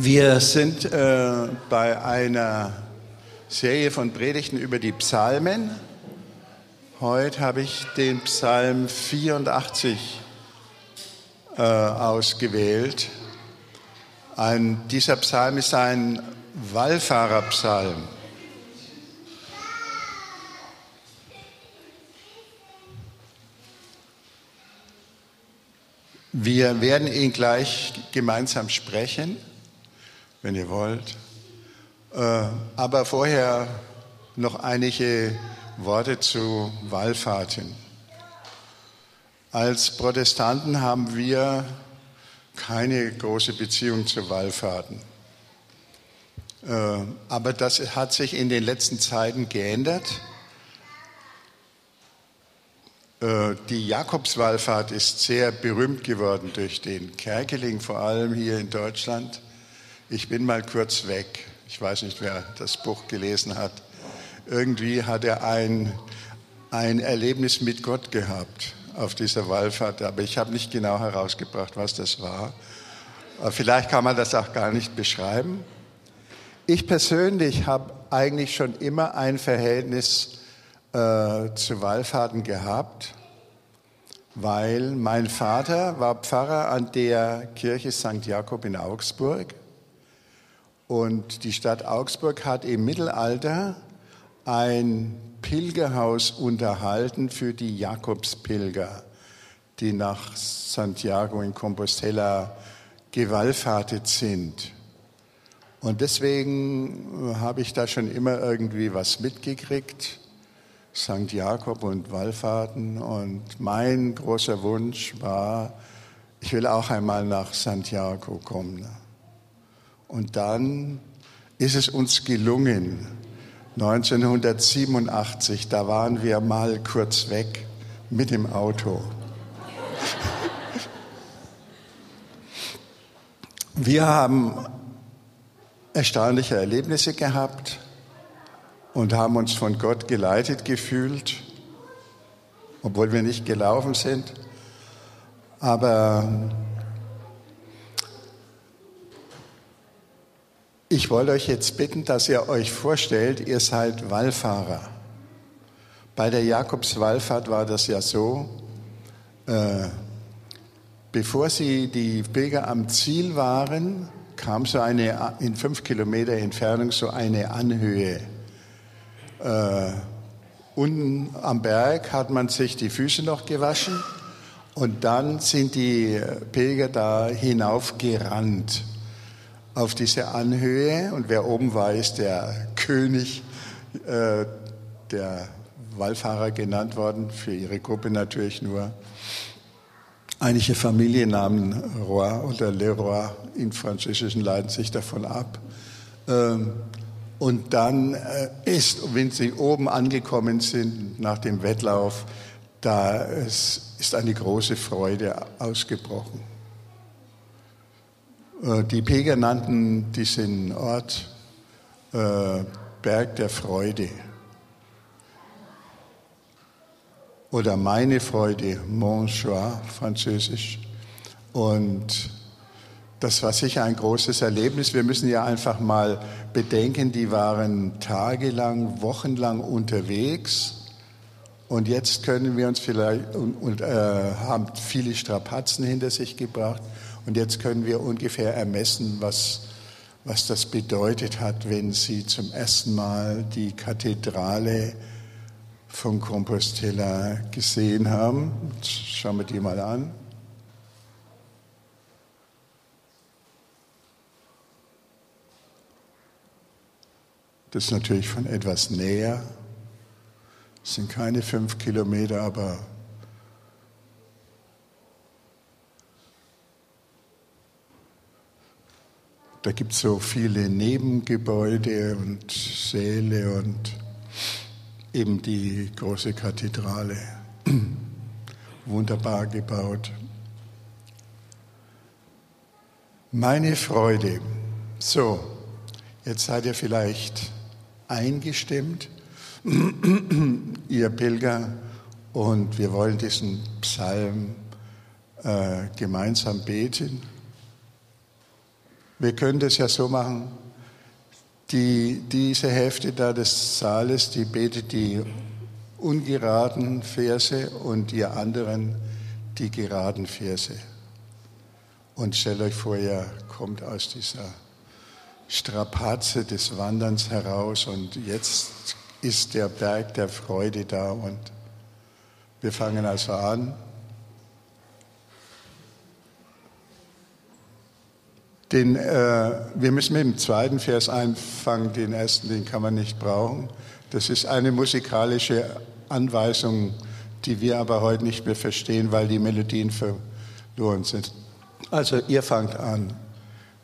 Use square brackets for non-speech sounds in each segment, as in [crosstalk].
Wir sind äh, bei einer Serie von Predigten über die Psalmen. Heute habe ich den Psalm 84 äh, ausgewählt. Ein, dieser Psalm ist ein Wallfahrerpsalm. Wir werden ihn gleich gemeinsam sprechen wenn ihr wollt. Äh, aber vorher noch einige Worte zu Wallfahrten. Als Protestanten haben wir keine große Beziehung zu Wallfahrten. Äh, aber das hat sich in den letzten Zeiten geändert. Äh, die Jakobswallfahrt ist sehr berühmt geworden durch den Kerkeling, vor allem hier in Deutschland. Ich bin mal kurz weg. Ich weiß nicht, wer das Buch gelesen hat. Irgendwie hat er ein, ein Erlebnis mit Gott gehabt auf dieser Wallfahrt, aber ich habe nicht genau herausgebracht, was das war. Aber vielleicht kann man das auch gar nicht beschreiben. Ich persönlich habe eigentlich schon immer ein Verhältnis äh, zu Wallfahrten gehabt, weil mein Vater war Pfarrer an der Kirche St. Jakob in Augsburg und die Stadt Augsburg hat im Mittelalter ein Pilgerhaus unterhalten für die Jakobspilger, die nach Santiago in Compostela gewallfahrtet sind. Und deswegen habe ich da schon immer irgendwie was mitgekriegt, St. Jakob und Wallfahrten. Und mein großer Wunsch war, ich will auch einmal nach Santiago kommen. Und dann ist es uns gelungen, 1987, da waren wir mal kurz weg mit dem Auto. Wir haben erstaunliche Erlebnisse gehabt und haben uns von Gott geleitet gefühlt, obwohl wir nicht gelaufen sind. Aber Ich wollte euch jetzt bitten, dass ihr euch vorstellt, ihr seid Wallfahrer. Bei der Jakobswallfahrt war das ja so, äh, bevor sie die Pilger am Ziel waren, kam so eine in fünf Kilometer Entfernung so eine Anhöhe. Äh, unten am Berg hat man sich die Füße noch gewaschen und dann sind die Pilger da hinaufgerannt auf diese Anhöhe und wer oben war, ist der König äh, der Wallfahrer genannt worden, für ihre Gruppe natürlich nur. Einige Familiennamen Roi oder Leroy in Französischen leiten sich davon ab. Ähm, und dann äh, ist, wenn sie oben angekommen sind nach dem Wettlauf, da ist eine große Freude ausgebrochen. Äh, die Pilger nannten diesen Ort äh, Berg der Freude oder meine Freude, Mon Joie, französisch. Und das war sicher ein großes Erlebnis. Wir müssen ja einfach mal bedenken, die waren tagelang, wochenlang unterwegs. Und jetzt können wir uns vielleicht und, und äh, haben viele Strapazen hinter sich gebracht. Und jetzt können wir ungefähr ermessen, was, was das bedeutet hat, wenn Sie zum ersten Mal die Kathedrale von Compostela gesehen haben. Jetzt schauen wir die mal an. Das ist natürlich von etwas näher. Es sind keine fünf Kilometer, aber Da gibt es so viele Nebengebäude und Säle und eben die große Kathedrale. [clears throat] Wunderbar gebaut. Meine Freude. So, jetzt seid ihr vielleicht eingestimmt, [clears throat] ihr Pilger, und wir wollen diesen Psalm äh, gemeinsam beten. Wir können das ja so machen, die, diese Hälfte da des Saales, die betet die ungeraden Verse und ihr anderen die geraden Verse. Und stellt euch vor, ihr kommt aus dieser Strapaze des Wanderns heraus und jetzt ist der Berg der Freude da und wir fangen also an. Den, äh, wir müssen mit dem zweiten Vers anfangen, den ersten, den kann man nicht brauchen. Das ist eine musikalische Anweisung, die wir aber heute nicht mehr verstehen, weil die Melodien verloren sind. Also ihr fangt an.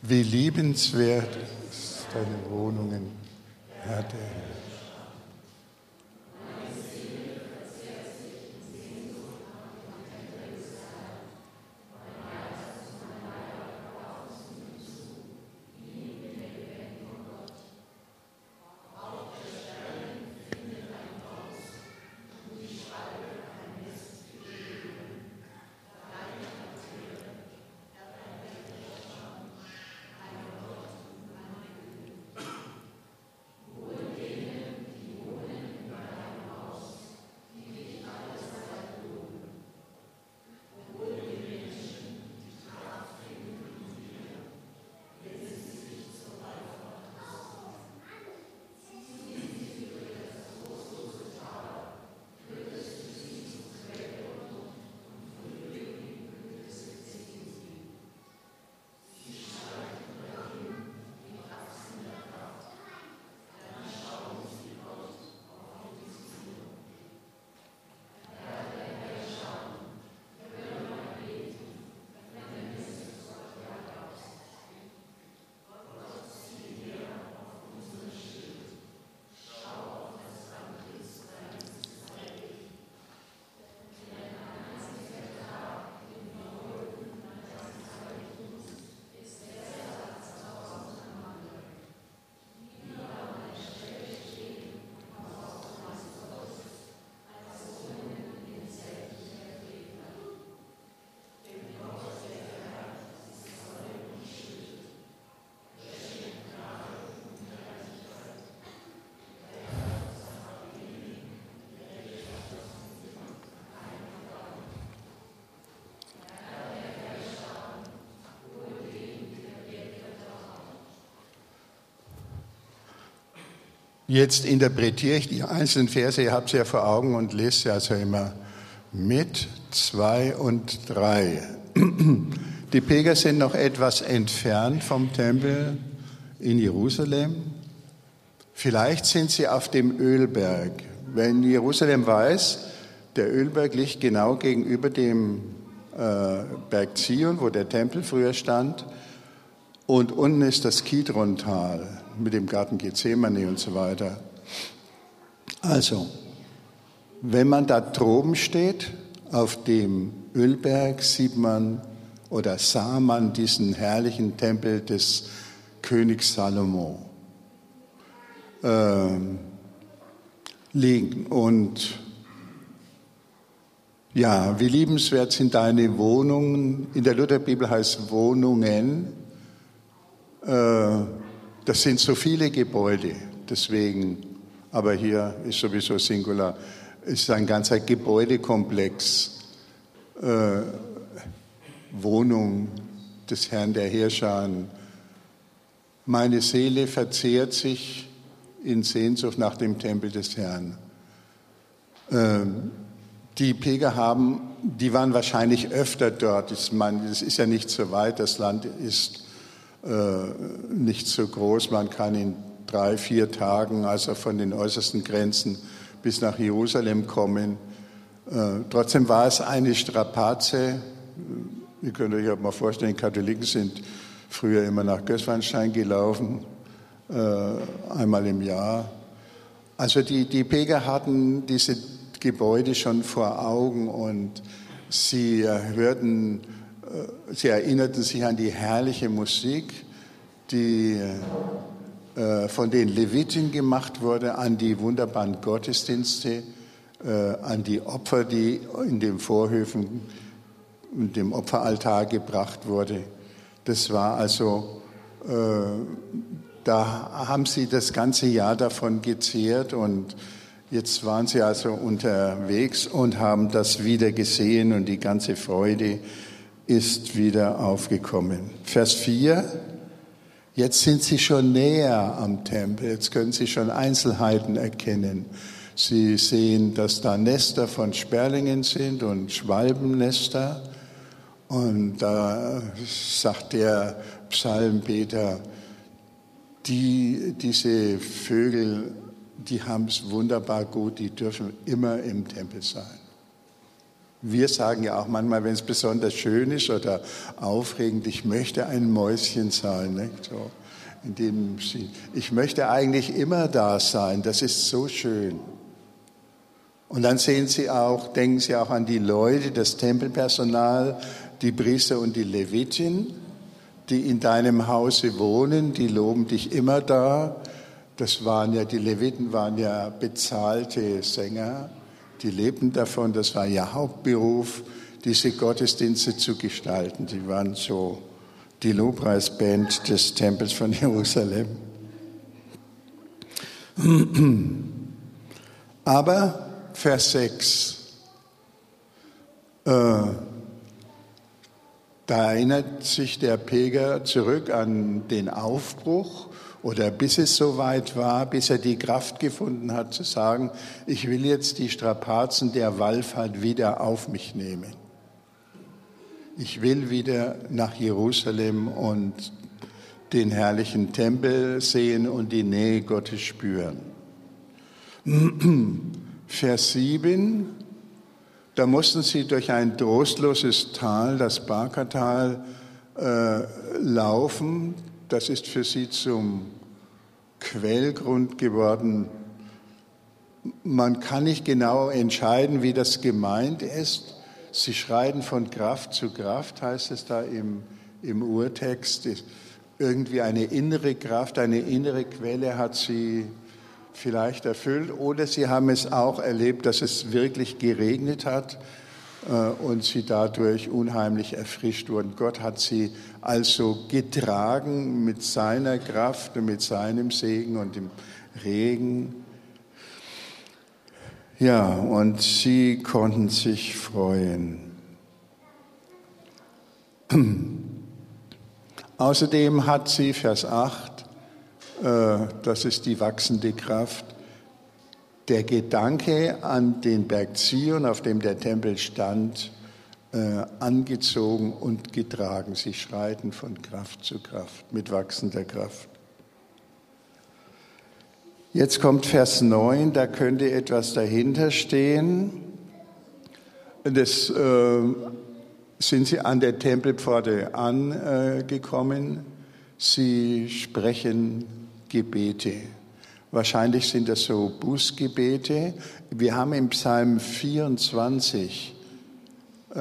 Wie liebenswert ist deine Wohnungen, Herr der Herr. Jetzt interpretiere ich die einzelnen Verse, ihr habt sie ja vor Augen und lest sie also immer mit zwei und drei. [clears throat] Die Pilger sind noch etwas entfernt vom Tempel in Jerusalem. Vielleicht sind sie auf dem Ölberg. Wenn Jerusalem weiß, der Ölberg liegt genau gegenüber dem äh, Berg Zion, wo der Tempel früher stand, und unten ist das Kidrontal mit dem Garten Gethsemane und so weiter. Also, wenn man da droben steht, auf dem Ölberg, sieht man oder sah man diesen herrlichen Tempel des Königs Salomo äh, liegen. Und ja, wie liebenswert sind deine Wohnungen. In der Lutherbibel heißt Wohnungen. Äh, das sind so viele Gebäude, deswegen, aber hier ist sowieso Singular, ist ein ganzer Gebäudekomplex, äh, Wohnung des Herrn der Herrscher. Meine Seele verzehrt sich in Sehnsucht nach dem Tempel des Herrn. Äh, die Pilger haben, die waren wahrscheinlich öfter dort. Das ist ja nicht so weit, das Land ist nicht so groß. Man kann in drei, vier Tagen, also von den äußersten Grenzen bis nach Jerusalem kommen. Äh, trotzdem war es eine Strapaze. Ihr könnt euch auch mal vorstellen, Katholiken sind früher immer nach Gößweinstein gelaufen, äh, einmal im Jahr. Also die, die Pilger hatten diese Gebäude schon vor Augen und sie hörten äh, sie erinnerten sich an die herrliche Musik, die äh, von den Leviten gemacht wurde, an die wunderbaren Gottesdienste, äh, an die Opfer, die in den Vorhöfen und dem Opferaltar gebracht wurde. Das war also da haben sie das ganze Jahr davon gezehrt und jetzt waren sie also unterwegs und haben das wieder gesehen und die ganze Freude ist wieder aufgekommen. Vers 4. Jetzt sind sie schon näher am Tempel, jetzt können sie schon Einzelheiten erkennen. Sie sehen, dass da Nester von Sperlingen sind und Schwalbennester. Und da sagt der Psalmbeter, die, diese Vögel, die haben es wunderbar gut, die dürfen immer im Tempel sein. Wir sagen ja auch manchmal, wenn es besonders schön ist oder aufregend, ich möchte ein Mäuschen sein. Nicht? So, in dem ich möchte eigentlich immer da sein, das ist so schön. Und dann sehen Sie auch, denken Sie auch an die Leute, das Tempelpersonal, die Priester und die Levitin die in deinem Hause wohnen, die loben dich immer da. Das waren ja, die Leviten waren ja bezahlte Sänger, die lebten davon, das war ihr Hauptberuf, diese Gottesdienste zu gestalten. Die waren so die Lobpreisband des Tempels von [laughs] Jerusalem. Aber Vers 6. Äh, da erinnert sich der Pilger zurück an den Aufbruch oder bis es soweit war, bis er die Kraft gefunden hat zu sagen, ich will jetzt die Strapazen der Wallfahrt wieder auf mich nehmen. Ich will wieder nach Jerusalem und den herrlichen Tempel sehen und die Nähe Gottes spüren. [clears throat] Vers 7, da mussten sie durch ein trostloses Tal, das Barkertal, äh, laufen. Das ist für sie zum Quellgrund geworden. Man kann nicht genau entscheiden, wie das gemeint ist. Sie schreiten von Kraft zu Kraft, heißt es da im, im Urtext. Irgendwie eine innere Kraft, eine innere Quelle hat sie vielleicht erfüllt oder sie haben es auch erlebt, dass es wirklich geregnet hat und sie dadurch unheimlich erfrischt wurden. Gott hat sie also getragen mit seiner Kraft und mit seinem Segen und dem Regen. Ja, und sie konnten sich freuen. Außerdem hat sie, Vers 8, äh, das ist die wachsende Kraft. Der Gedanke an den Berg Zion, auf dem der Tempel stand, äh, angezogen und getragen. Sie schreiten von Kraft zu Kraft, mit wachsender Kraft. Jetzt kommt Vers 9, da könnte etwas dahinter stehen. Das äh, sind sie an der Tempelpforte angekommen. Sie sprechen Gebete. Wahrscheinlich sind das so Bußgebete. Wir haben im Psalm 24 äh,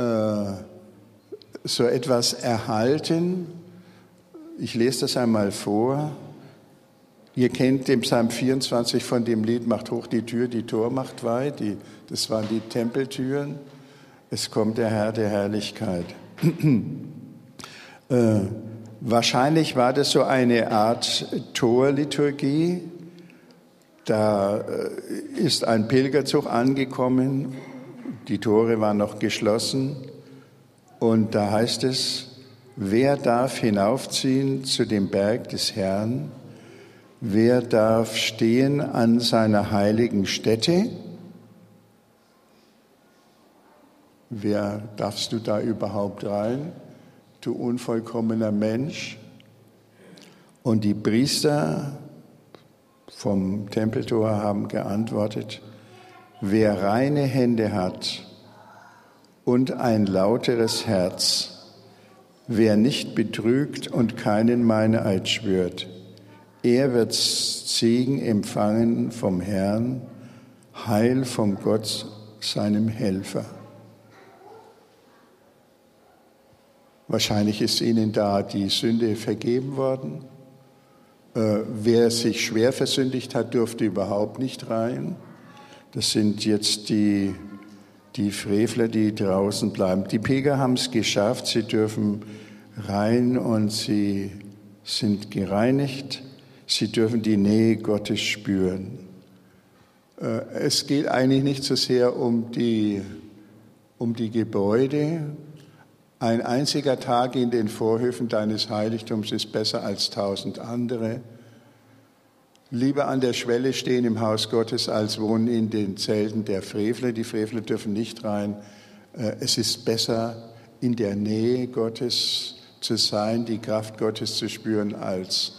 so etwas erhalten. Ich lese das einmal vor. Ihr kennt den Psalm 24 von dem Lied Macht hoch die Tür, die Tor macht weit. Die, das waren die Tempeltüren. Es kommt der Herr der Herrlichkeit. [clears throat] äh, Wahrscheinlich war das so eine Art Torliturgie. Da äh, ist ein Pilgerzug angekommen, die Tore waren noch geschlossen und da heißt es, wer darf hinaufziehen zu dem Berg des Herrn? Wer darf stehen an seiner heiligen Stätte? Wer darfst du da überhaupt rein? du unvollkommener Mensch. Und die Priester vom Tempeltor haben geantwortet, wer reine Hände hat und ein lauteres Herz, wer nicht betrügt und keinen Meineid schwört, er wird Segen empfangen vom Herrn, Heil vom Gott, seinem Helfer. Wahrscheinlich ist ihnen da die Sünde vergeben worden. Äh, wer sich schwer versündigt hat, dürfte überhaupt nicht rein. Das sind jetzt die, die Frevler, die draußen bleiben. Die Pilger haben es geschafft, sie dürfen rein und sie sind gereinigt, sie dürfen die Nähe Gottes spüren. Äh, es geht eigentlich nicht so sehr um die, um die Gebäude. Ein einziger Tag in den Vorhöfen deines Heiligtums ist besser als tausend andere. Lieber an der Schwelle stehen im Haus Gottes, als wohnen in den Zelten der Frevler. Die Frevler dürfen nicht rein. Äh, es ist besser, in der Nähe Gottes zu sein, die Kraft Gottes zu spüren, als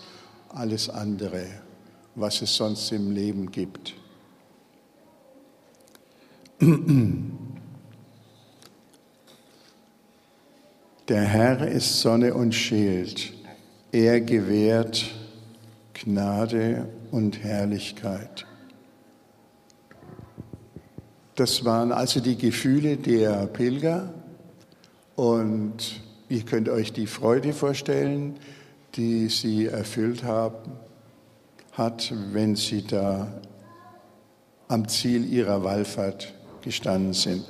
alles andere, was es sonst im Leben gibt. [clears throat] Der Herr ist Sonne und Schild. Er gewährt Gnade und Herrlichkeit. Das waren also die Gefühle der Pilger und ihr könnt euch die Freude vorstellen, die sie erfüllt haben, hat, wenn sie da am Ziel ihrer Wallfahrt gestanden sind.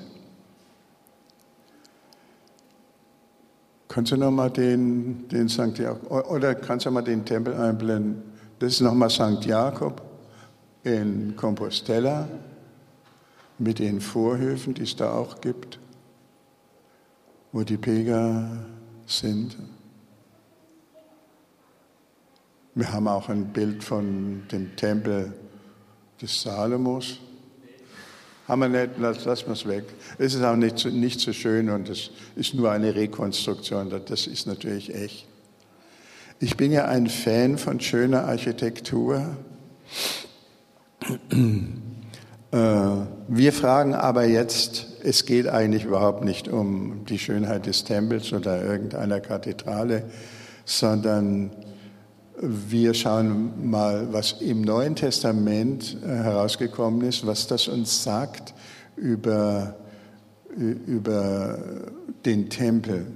Kannst du nochmal den, den St. Jakob, oder kannst du mal den Tempel einblenden? Das ist nochmal St. Jakob in Compostela mit den Vorhöfen, die es da auch gibt wo die Pilger sind. Wir haben auch ein Bild von dem Tempel des Salomos. Haben wir nicht, lassen wir es weg. Es ist auch nicht, nicht so schön und es ist nur eine Rekonstruktion. Das ist natürlich echt. Ich bin ja ein Fan von schöner Architektur. Äh, wir fragen aber jetzt, es geht eigentlich überhaupt nicht um die Schönheit des Tempels oder irgendeiner Kathedrale, sondern wir schauen mal, was im Neuen Testament äh, herausgekommen ist, was das uns sagt über, über den Tempel.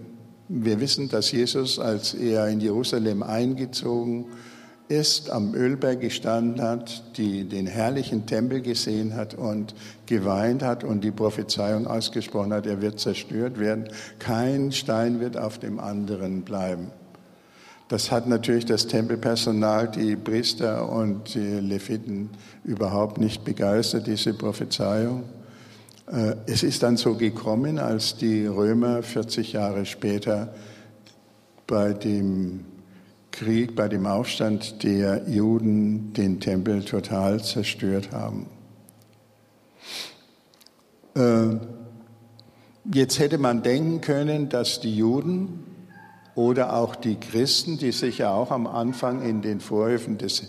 Wir wissen, dass Jesus, als er in Jerusalem eingezogen ist, ist, am Ölberg gestanden hat, die den herrlichen Tempel gesehen hat und geweint hat und die Prophezeiung ausgesprochen hat, er wird zerstört werden, kein Stein wird auf dem anderen bleiben. Das hat natürlich das Tempelpersonal, die Priester und die Leviten überhaupt nicht begeistert, diese Prophezeiung. Äh, es ist dann so gekommen, als die Römer 40 Jahre später bei dem Krieg, bei dem Aufstand der Juden den Tempel total zerstört haben. Äh, jetzt hätte man denken können, dass die Juden oder auch die Christen, die sich ja auch am Anfang in den Vorhöfen des,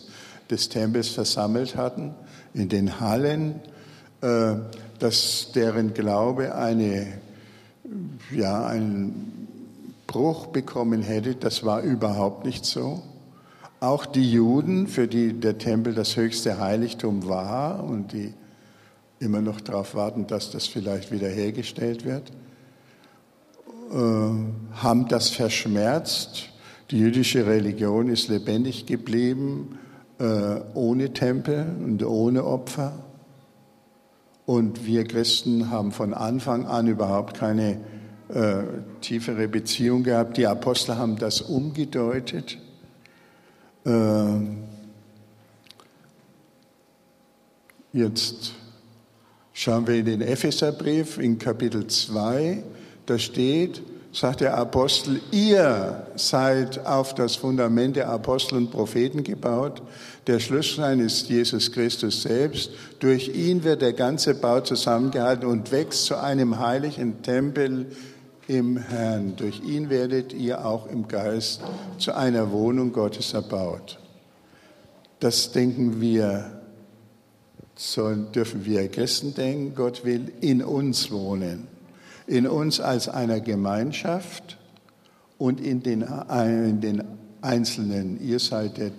des Tempels versammelt hatten, in den Hallen, äh, dass deren Glaube eine, ja, ein Bruch bekommen hätte. Das war überhaupt nicht so. Auch die Juden, für die der Tempel das höchste Heiligtum war und die immer noch darauf warten, dass das vielleicht wiederhergestellt wird, haben das verschmerzt. Die jüdische Religion ist lebendig geblieben, äh, ohne Tempel und ohne Opfer. Und wir Christen haben von Anfang an überhaupt keine äh, tiefere Beziehung gehabt. Die Apostel haben das umgedeutet. Äh, jetzt schauen wir in den Epheserbrief in Kapitel 2. Da steht, sagt der Apostel, ihr seid auf das Fundament der Apostel und Propheten gebaut. Der Schlussstein ist Jesus Christus selbst. Durch ihn wird der ganze Bau zusammengehalten und wächst zu einem heiligen Tempel im Herrn. Durch ihn werdet ihr auch im Geist zu einer Wohnung Gottes erbaut. Das denken wir, so dürfen wir Christen denken. Gott will in uns wohnen. In uns als einer Gemeinschaft und in den, in den Einzelnen. Ihr seid der,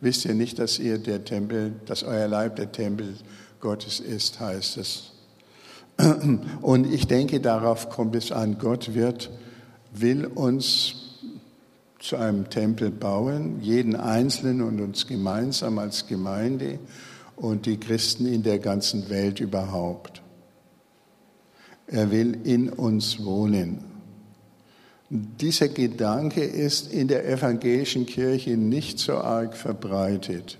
wisst ihr nicht, dass ihr der Tempel, dass euer Leib der Tempel Gottes ist, heißt es. Und ich denke, darauf kommt es an. Gott wird, will uns zu einem Tempel bauen, jeden Einzelnen und uns gemeinsam als Gemeinde und die Christen in der ganzen Welt überhaupt. Er will in uns wohnen. Dieser Gedanke ist in der evangelischen Kirche nicht so arg verbreitet.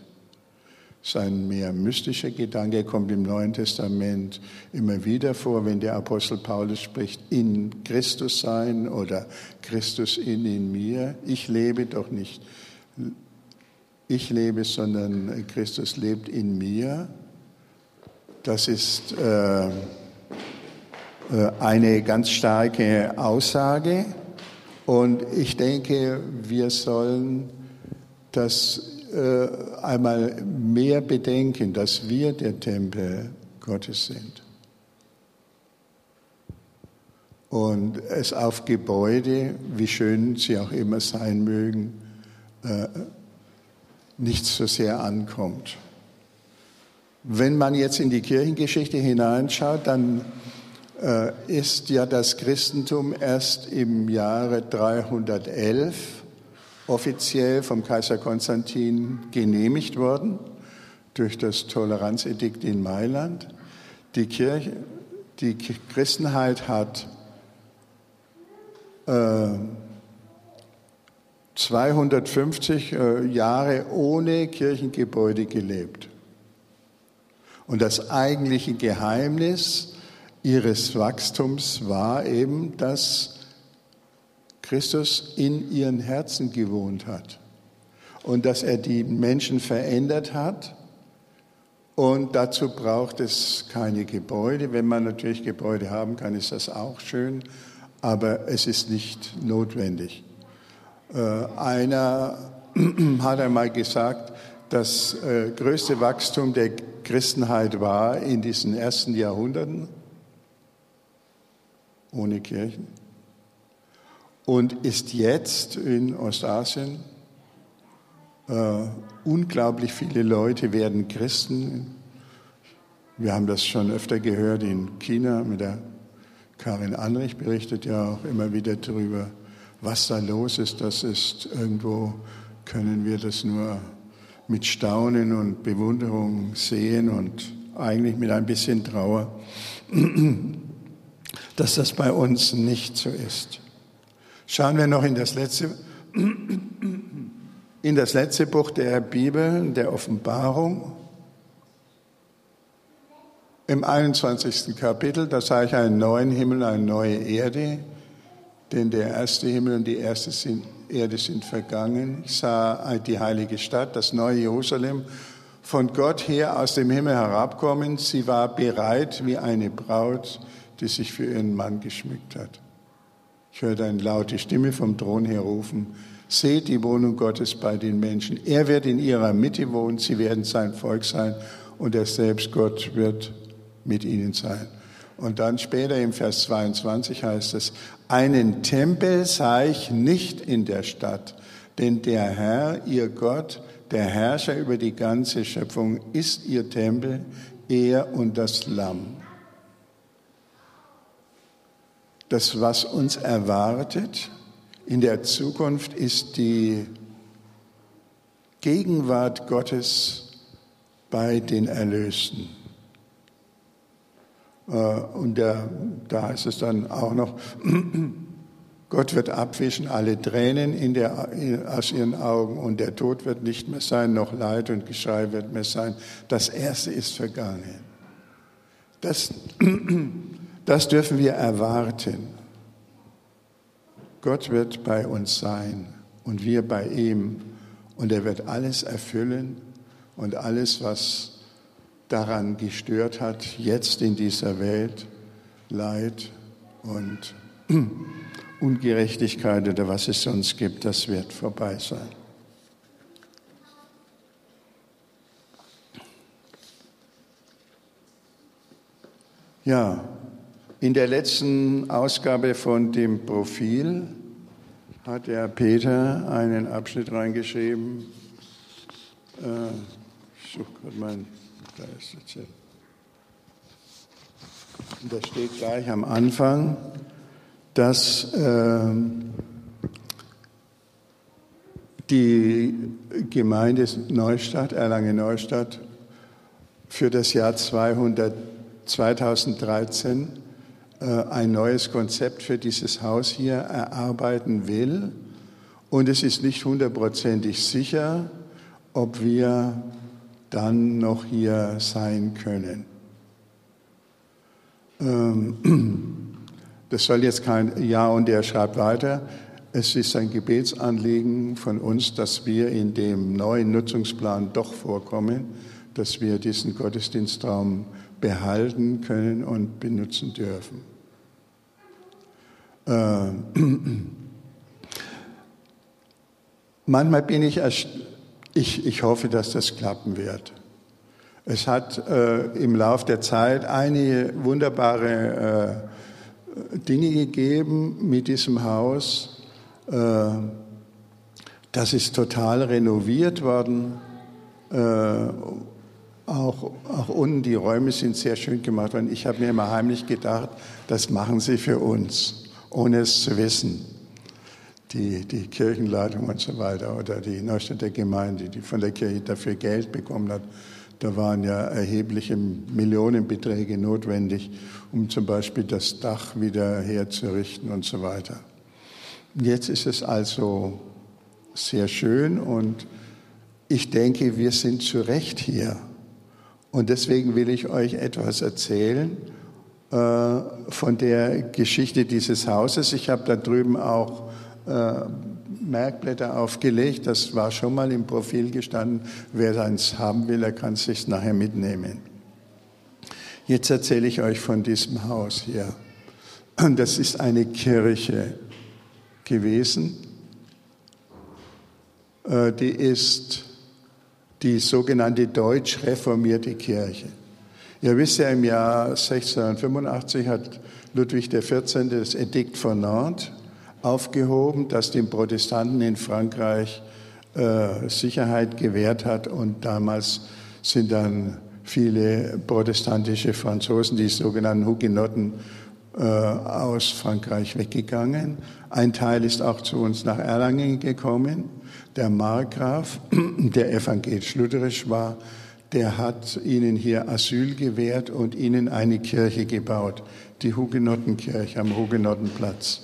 Sein mehr mystischer Gedanke kommt im Neuen Testament immer wieder vor, wenn der Apostel Paulus spricht, in Christus sein oder Christus in, in mir. Ich lebe doch nicht, ich lebe, sondern Christus lebt in mir. Das ist äh, eine ganz starke Aussage. Und ich denke, wir sollen das äh, einmal mehr bedenken, dass wir der Tempel Gottes sind. Und es auf Gebäude, wie schön sie auch immer sein mögen, äh, nicht so sehr ankommt. Wenn man jetzt in die Kirchengeschichte hineinschaut, dann äh, ist ja das Christentum erst im Jahre 311 offiziell vom Kaiser Konstantin genehmigt worden durch das Toleranzedikt in Mailand. Die, Kirche, die Christenheit hat äh, 250 äh, Jahre ohne Kirchengebäude gelebt. Und das eigentliche Geheimnis ihres Wachstums war eben, dass Christus in ihren Herzen gewohnt hat und dass er die Menschen verändert hat. Und dazu braucht es keine Gebäude. Wenn man natürlich Gebäude haben kann, ist das auch schön, aber es ist nicht notwendig. Äh, einer [clears throat] hat einmal gesagt, das äh, größte Wachstum der Christenheit war in diesen ersten Jahrhunderten ohne Kirchen und ist jetzt in Ostasien. Äh, unglaublich viele Leute werden Christen. Wir haben das schon öfter gehört in China mit der Karin Anrich berichtet ja auch immer wieder darüber, was da los ist. Das ist irgendwo, können wir das nur mit Staunen und Bewunderung sehen und eigentlich mit ein bisschen Trauer, dass das bei uns nicht so ist. Schauen wir noch in das letzte, in das letzte Buch der Bibel, der Offenbarung. Im 21. Kapitel, da sah ich einen neuen Himmel, eine neue Erde, denn der erste Himmel und die erste Erde sind vergangen. Ich sah die heilige Stadt, das neue Jerusalem, von Gott her aus dem Himmel herabkommen. Sie war bereit wie eine Braut, die sich für ihren Mann geschmückt hat. Ich hörte eine laute Stimme vom Thron her rufen, seht die Wohnung Gottes bei den Menschen. Er wird in ihrer Mitte wohnen, sie werden sein Volk sein und er selbst, Gott, wird mit ihnen sein. Und dann später im Vers 22 heißt es, einen Tempel sah ich nicht in der Stadt, denn der Herr, ihr Gott, der Herrscher über die ganze Schöpfung, ist ihr Tempel, er und das Lamm. Das, was uns erwartet in der Zukunft, ist die Gegenwart Gottes bei den Erlösten. Äh, und da, da heißt es dann auch noch, [clears throat] Gott wird abwischen alle Tränen in der, aus ihren Augen und der Tod wird nicht mehr sein, noch Leid und Geschrei wird mehr sein. Das Erste ist vergangen. Das, [clears throat] Das dürfen wir erwarten. Gott wird bei uns sein und wir bei ihm. Und er wird alles erfüllen und alles, was daran gestört hat, jetzt in dieser Welt, Leid und [clears throat] Ungerechtigkeit oder was es sonst gibt, das wird vorbei sein. Ja, in der letzten Ausgabe von dem Profil hat der Peter einen Abschnitt reingeschrieben. Äh, ich suche gerade mein, da ist Zettel. Und da steht gleich am Anfang, dass äh, die Gemeinde Neustadt, Erlangen-Neustadt, für das Jahr 200, 2013 äh, ein neues Konzept für dieses Haus hier erarbeiten will. Und es ist nicht hundertprozentig sicher, ob wir dann noch hier sein können. Ähm, [clears throat] das soll jetzt kein Ja und er schreibt weiter. Es ist ein Gebetsanliegen von uns, dass wir in dem neuen Nutzungsplan doch vorkommen, dass wir diesen Gottesdienstraum behalten können und benutzen dürfen. Äh, [clears throat] manchmal bin ich, ich, ich hoffe, dass das klappen wird. Es hat äh, im Laufe der Zeit einige wunderbare äh, Dinge gegeben mit diesem Haus. Äh, das ist total renoviert worden. Äh, auch, auch unten die Räume sind sehr schön gemacht worden. Ich habe mir immer heimlich gedacht, das machen sie für uns, ohne es zu wissen. Die, die Kirchenleitung und so weiter oder die Neustädter Gemeinde, die von der Kirche dafür Geld bekommen hat da waren ja erhebliche Millionenbeträge notwendig, um zum Beispiel das Dach wieder herzurichten und so weiter. Jetzt ist es also sehr schön und ich denke, wir sind zu Recht hier. Und deswegen will ich euch etwas erzählen äh, von der Geschichte dieses Hauses. Ich habe da drüben auch äh, Merkblätter aufgelegt. Das war schon mal im Profil gestanden. Wer eins haben will, er kann es sich nachher mitnehmen. Jetzt erzähle ich euch von diesem Haus hier. Das ist eine Kirche gewesen. Äh, die ist die sogenannte deutsch reformierte Kirche. Ihr wisst ja, im Jahr 1685 hat Ludwig XIV. das Edikt von Nantes aufgehoben, das den Protestanten in Frankreich äh, Sicherheit gewährt hat. Und damals sind dann viele protestantische Franzosen, die sogenannten Hugenotten, äh, aus Frankreich weggegangen. Ein Teil ist auch zu uns nach Erlangen gekommen. Der Markgraf, [clears throat] der evangelisch-lutherisch war, der hat ihnen hier Asyl gewährt und ihnen eine Kirche gebaut, die Hugenottenkirche am Hugenottenplatz.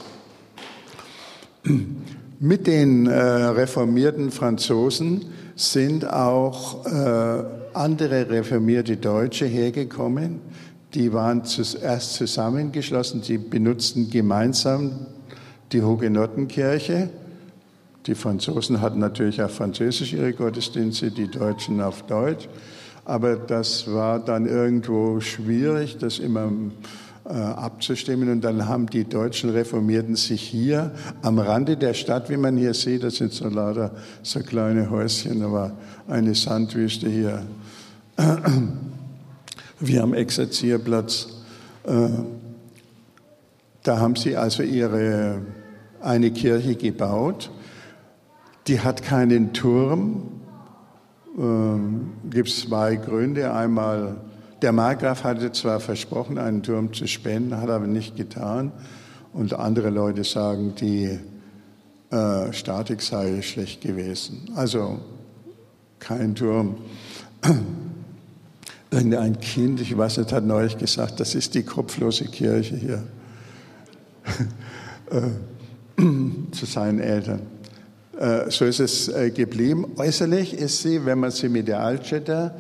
Mit den äh, reformierten Franzosen sind auch äh, andere reformierte Deutsche hergekommen. Die waren zuerst zusammengeschlossen, die benutzten gemeinsam die Hugenottenkirche. Die Franzosen hatten natürlich auf Französisch ihre Gottesdienste, die Deutschen auf Deutsch. Aber das war dann irgendwo schwierig, das immer äh, abzustimmen. Und dann haben die deutschen Reformierten sich hier am Rande der Stadt, wie man hier sieht, das sind so lauter so kleine Häuschen, aber eine Sandwüste hier, [clears throat] wie am Exerzierplatz. Äh, da haben sie also ihre, eine Kirche gebaut. Die hat keinen Turm. Äh, Gibt es zwei Gründe. Einmal der Markgraf hatte zwar versprochen, einen Turm zu spenden, hat aber nicht getan. Und andere Leute sagen, die äh, Statik sei schlecht gewesen. Also kein Turm. [clears throat] Irgendein Kind, ich weiß nicht, hat neulich gesagt, das ist die kopflose Kirche hier. [laughs] äh, [clears throat] zu seinen Eltern. Äh, so ist es äh, geblieben. Äußerlich ist sie, wenn man sie mit der Altstädter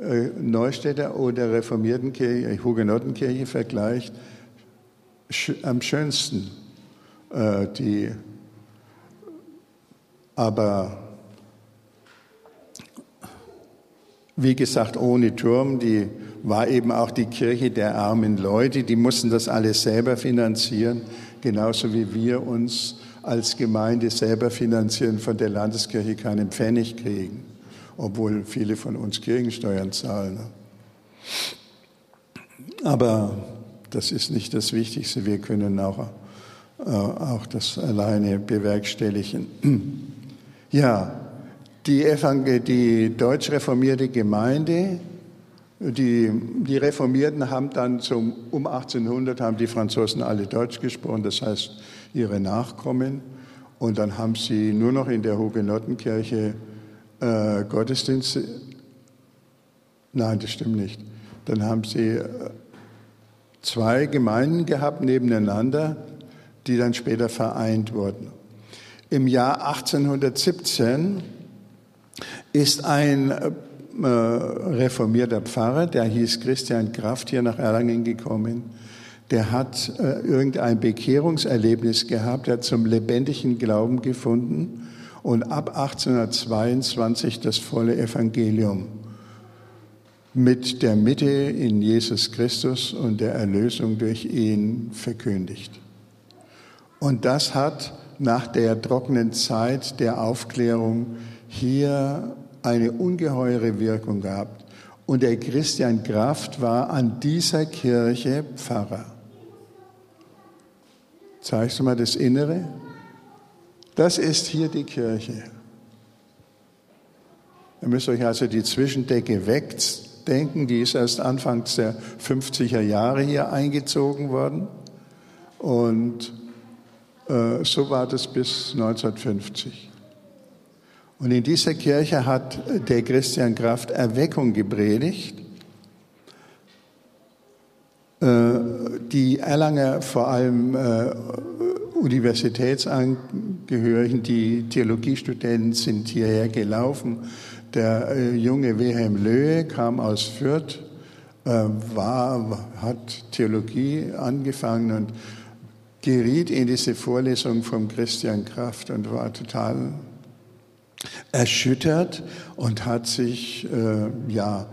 äh, Neustädter oder reformierten Kirche, Hugenottenkirche vergleicht, am schönsten. Die, aber wie gesagt, ohne Turm, die war eben auch die Kirche der armen Leute, die mussten das alles selber finanzieren, genauso wie wir uns als Gemeinde selber finanzieren, von der Landeskirche keinen Pfennig kriegen obwohl viele von uns Kirchensteuern zahlen. Aber das ist nicht das Wichtigste. Wir können auch, äh, auch das alleine bewerkstelligen. [clears throat] Ja, die, Evangel die deutsch reformierte Gemeinde, die, die Reformierten haben dann zum, um 1800 haben die Franzosen alle Deutsch gesprochen, das heißt ihre Nachkommen. Und dann haben sie nur noch in der Hugenottenkirche äh, Gottesdienste. Nein, das stimmt nicht. Dann haben sie, äh, zwei Gemeinden gehabt nebeneinander, die dann später vereint wurden. Im Jahr 1817 ist ein äh, reformierter Pfarrer, der hieß Christian Kraft, hier nach Erlangen gekommen. Der hat äh, irgendein Bekehrungserlebnis gehabt, er hat zum lebendigen Glauben gefunden und ab 1822 das volle Evangelium mit der Mitte in Jesus Christus und der Erlösung durch ihn verkündigt. Und das hat nach der trockenen Zeit der Aufklärung hier eine ungeheure Wirkung gehabt. Und der Christian Kraft war an dieser Kirche Pfarrer. Zeigst du mal das Innere? Das ist hier die Kirche. Ihr müsst euch also die Zwischendecke wegdenken, die ist erst Anfang der 50er Jahre hier eingezogen worden. Und äh, so war das bis 1950. Und in dieser Kirche hat der Christian Kraft Erweckung gepredigt. Die Erlanger, vor allem äh, Universitätsangehörigen, die Theologiestudenten sind hierher gelaufen. Der äh, junge Wilhelm Löhe kam aus Fürth, war, hat Theologie angefangen und geriet in diese Vorlesung vom Christian Kraft und war total erschüttert und hat sich, äh, ja,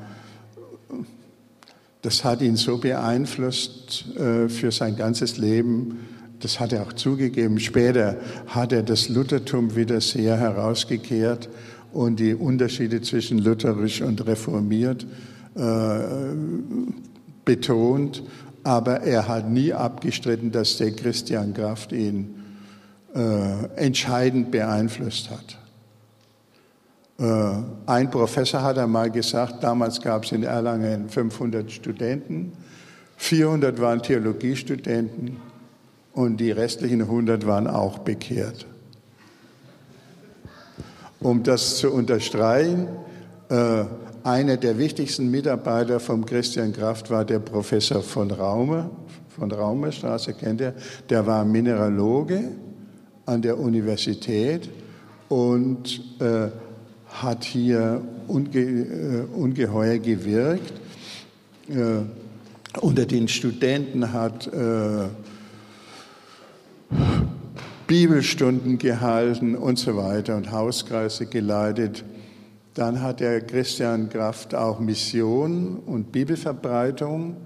das hat ihn so beeinflusst äh, für sein ganzes Leben, das hat er auch zugegeben. Später hat er das Luthertum wieder sehr herausgekehrt und die Unterschiede zwischen lutherisch und reformiert äh, betont. Aber er hat nie abgestritten, dass der Christian Kraft ihn äh, entscheidend beeinflusst hat. Äh, ein Professor hat einmal gesagt, damals gab es in Erlangen 500 Studenten, 400 waren Theologiestudenten und die restlichen 100 waren auch bekehrt. Um das zu unterstreichen, äh, einer der wichtigsten Mitarbeiter vom Christian Kraft war der Professor von Raume, von Raumerstraße kennt er, der war Mineraloge an der Universität und äh, hat hier unge, äh, ungeheuer gewirkt. Äh, unter den Studenten hat äh, Bibelstunden gehalten und so weiter und Hauskreise geleitet. Dann hat der Christian Kraft auch Mission und Bibelverbreitung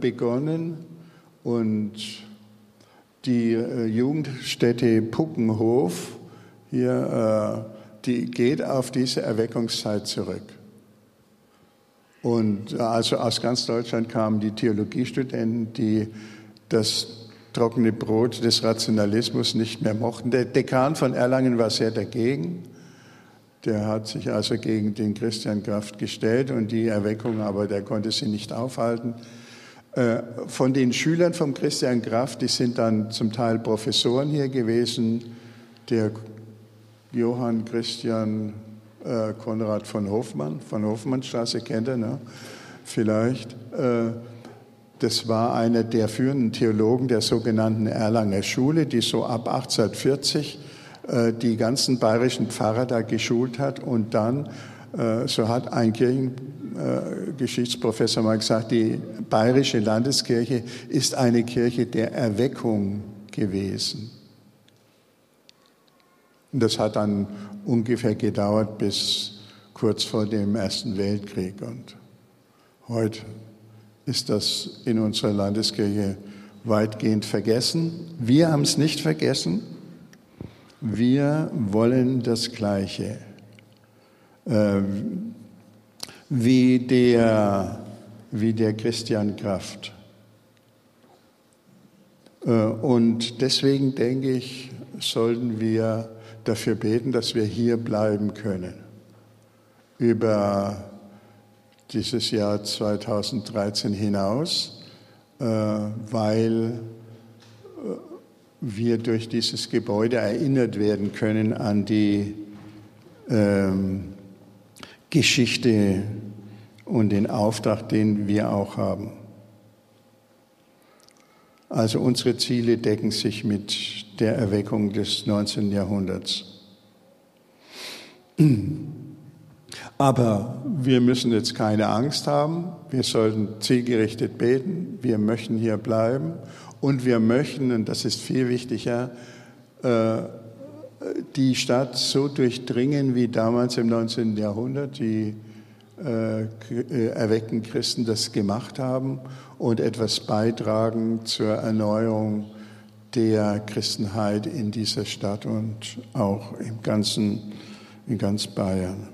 begonnen und die Jugendstätte Puckenhof hier die geht auf diese Erweckungszeit zurück. Und also aus ganz Deutschland kamen die Theologiestudenten, die das trockene Brot des Rationalismus nicht mehr mochten. Der Dekan von Erlangen war sehr dagegen. Der hat sich also gegen den Christian Kraft gestellt und die Erweckung, aber der konnte sie nicht aufhalten. Äh, von den Schülern von Christian Kraft, die sind dann zum Teil Professoren hier gewesen. Der Johann Christian äh, Konrad von Hofmann, von Hofmannstraße kennt er, ne? vielleicht. Äh, das war einer der führenden Theologen der sogenannten Erlanger Schule, die so ab 1840 äh, die ganzen bayerischen Pfarrer da geschult hat. Und dann, äh, so hat ein Kirchengeschichtsprofessor mal gesagt, die bayerische Landeskirche ist eine Kirche der Erweckung gewesen. Und das hat dann ungefähr gedauert bis kurz vor dem Ersten Weltkrieg. Und heute ist das in unserer Landeskirche weitgehend vergessen. Wir haben es nicht vergessen. Wir wollen das Gleiche. Äh, wie, der, wie der Christian Kraft. Äh, und deswegen denke ich, sollten wir dafür beten, dass wir hier bleiben können. Über dieses Jahr 2013 hinaus, äh, weil äh, wir durch dieses Gebäude erinnert werden können an die ähm, Geschichte und den Auftrag, den wir auch haben. Also unsere Ziele decken sich mit der Erweckung des 19. Jahrhunderts. Aber wir müssen jetzt keine Angst haben. Wir sollten zielgerichtet beten. Wir möchten hier bleiben. Und wir möchten, und das ist viel wichtiger, äh, die Stadt so durchdringen wie damals im 19. Jahrhundert die äh, äh, erweckten Christen das gemacht haben und etwas beitragen zur Erneuerung der Christenheit in dieser Stadt und auch im ganzen, in ganz Bayern.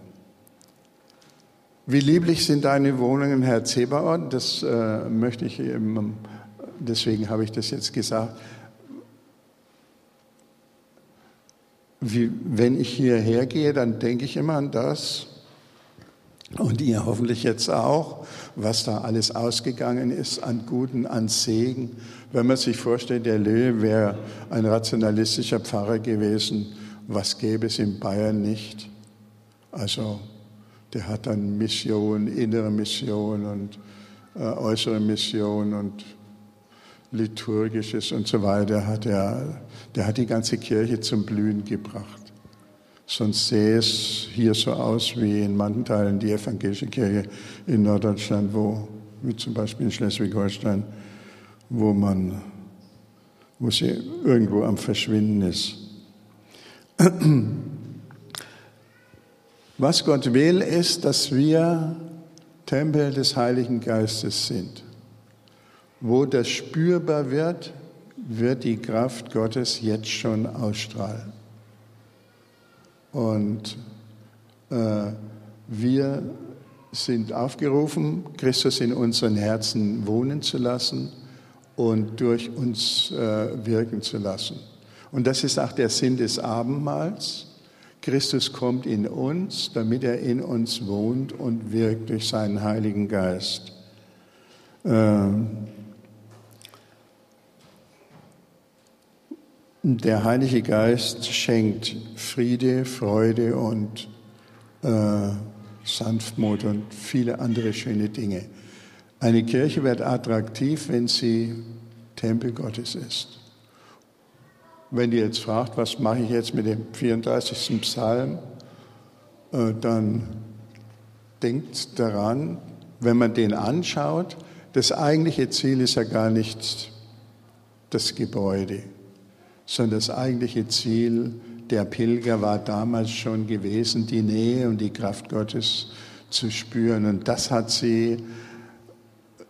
Wie lieblich sind deine Wohnungen, Herr Zebaoth? Das äh, möchte ich eben, deswegen habe ich das jetzt gesagt. Wie, wenn ich hierher gehe, dann denke ich immer an das und ihr hoffentlich jetzt auch, was da alles ausgegangen ist an Guten, an Segen. Wenn man sich vorstellt, der Löwe wäre ein rationalistischer Pfarrer gewesen, was gäbe es in Bayern nicht? Also der hat dann Mission, innere Mission und äh, äußere Mission und liturgisches und so weiter. Hat er, der hat die ganze Kirche zum Blühen gebracht. Sonst sähe es hier so aus wie in manchen Teilen die evangelische Kirche in Norddeutschland, wo, wie zum Beispiel in Schleswig-Holstein, wo man, wo sie irgendwo am Verschwinden ist. [clears throat] Was Gott will, ist, dass wir Tempel des Heiligen Geistes sind. Wo das spürbar wird, wird die Kraft Gottes jetzt schon ausstrahlen. Und äh, wir sind aufgerufen, Christus in unseren Herzen wohnen zu lassen und durch uns äh, wirken zu lassen. Und das ist auch der Sinn des Abendmahls. Christus kommt in uns, damit er in uns wohnt und wirkt durch seinen Heiligen Geist. Ähm, Der Heilige Geist schenkt Friede, Freude und äh, Sanftmut und viele andere schöne Dinge. Eine Kirche wird attraktiv, wenn sie Tempel Gottes ist. Wenn ihr jetzt fragt, was mache ich jetzt mit dem 34. Psalm, äh, dann denkt daran, wenn man den anschaut, das eigentliche Ziel ist ja gar nicht das Gebäude sondern das eigentliche Ziel der Pilger war damals schon gewesen, die Nähe und die Kraft Gottes zu spüren. Und das hat sie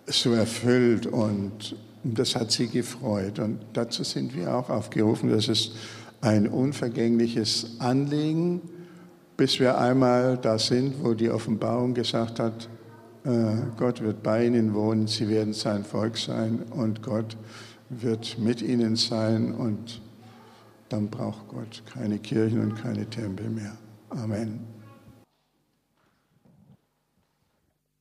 so erfüllt und das hat sie gefreut. Und dazu sind wir auch aufgerufen. Das ist ein unvergängliches Anliegen, bis wir einmal da sind, wo die Offenbarung gesagt hat, äh, Gott wird bei ihnen wohnen, sie werden sein Volk sein und Gott wird mit ihnen sein und dann braucht Gott keine Kirchen und keine Tempel mehr. Amen.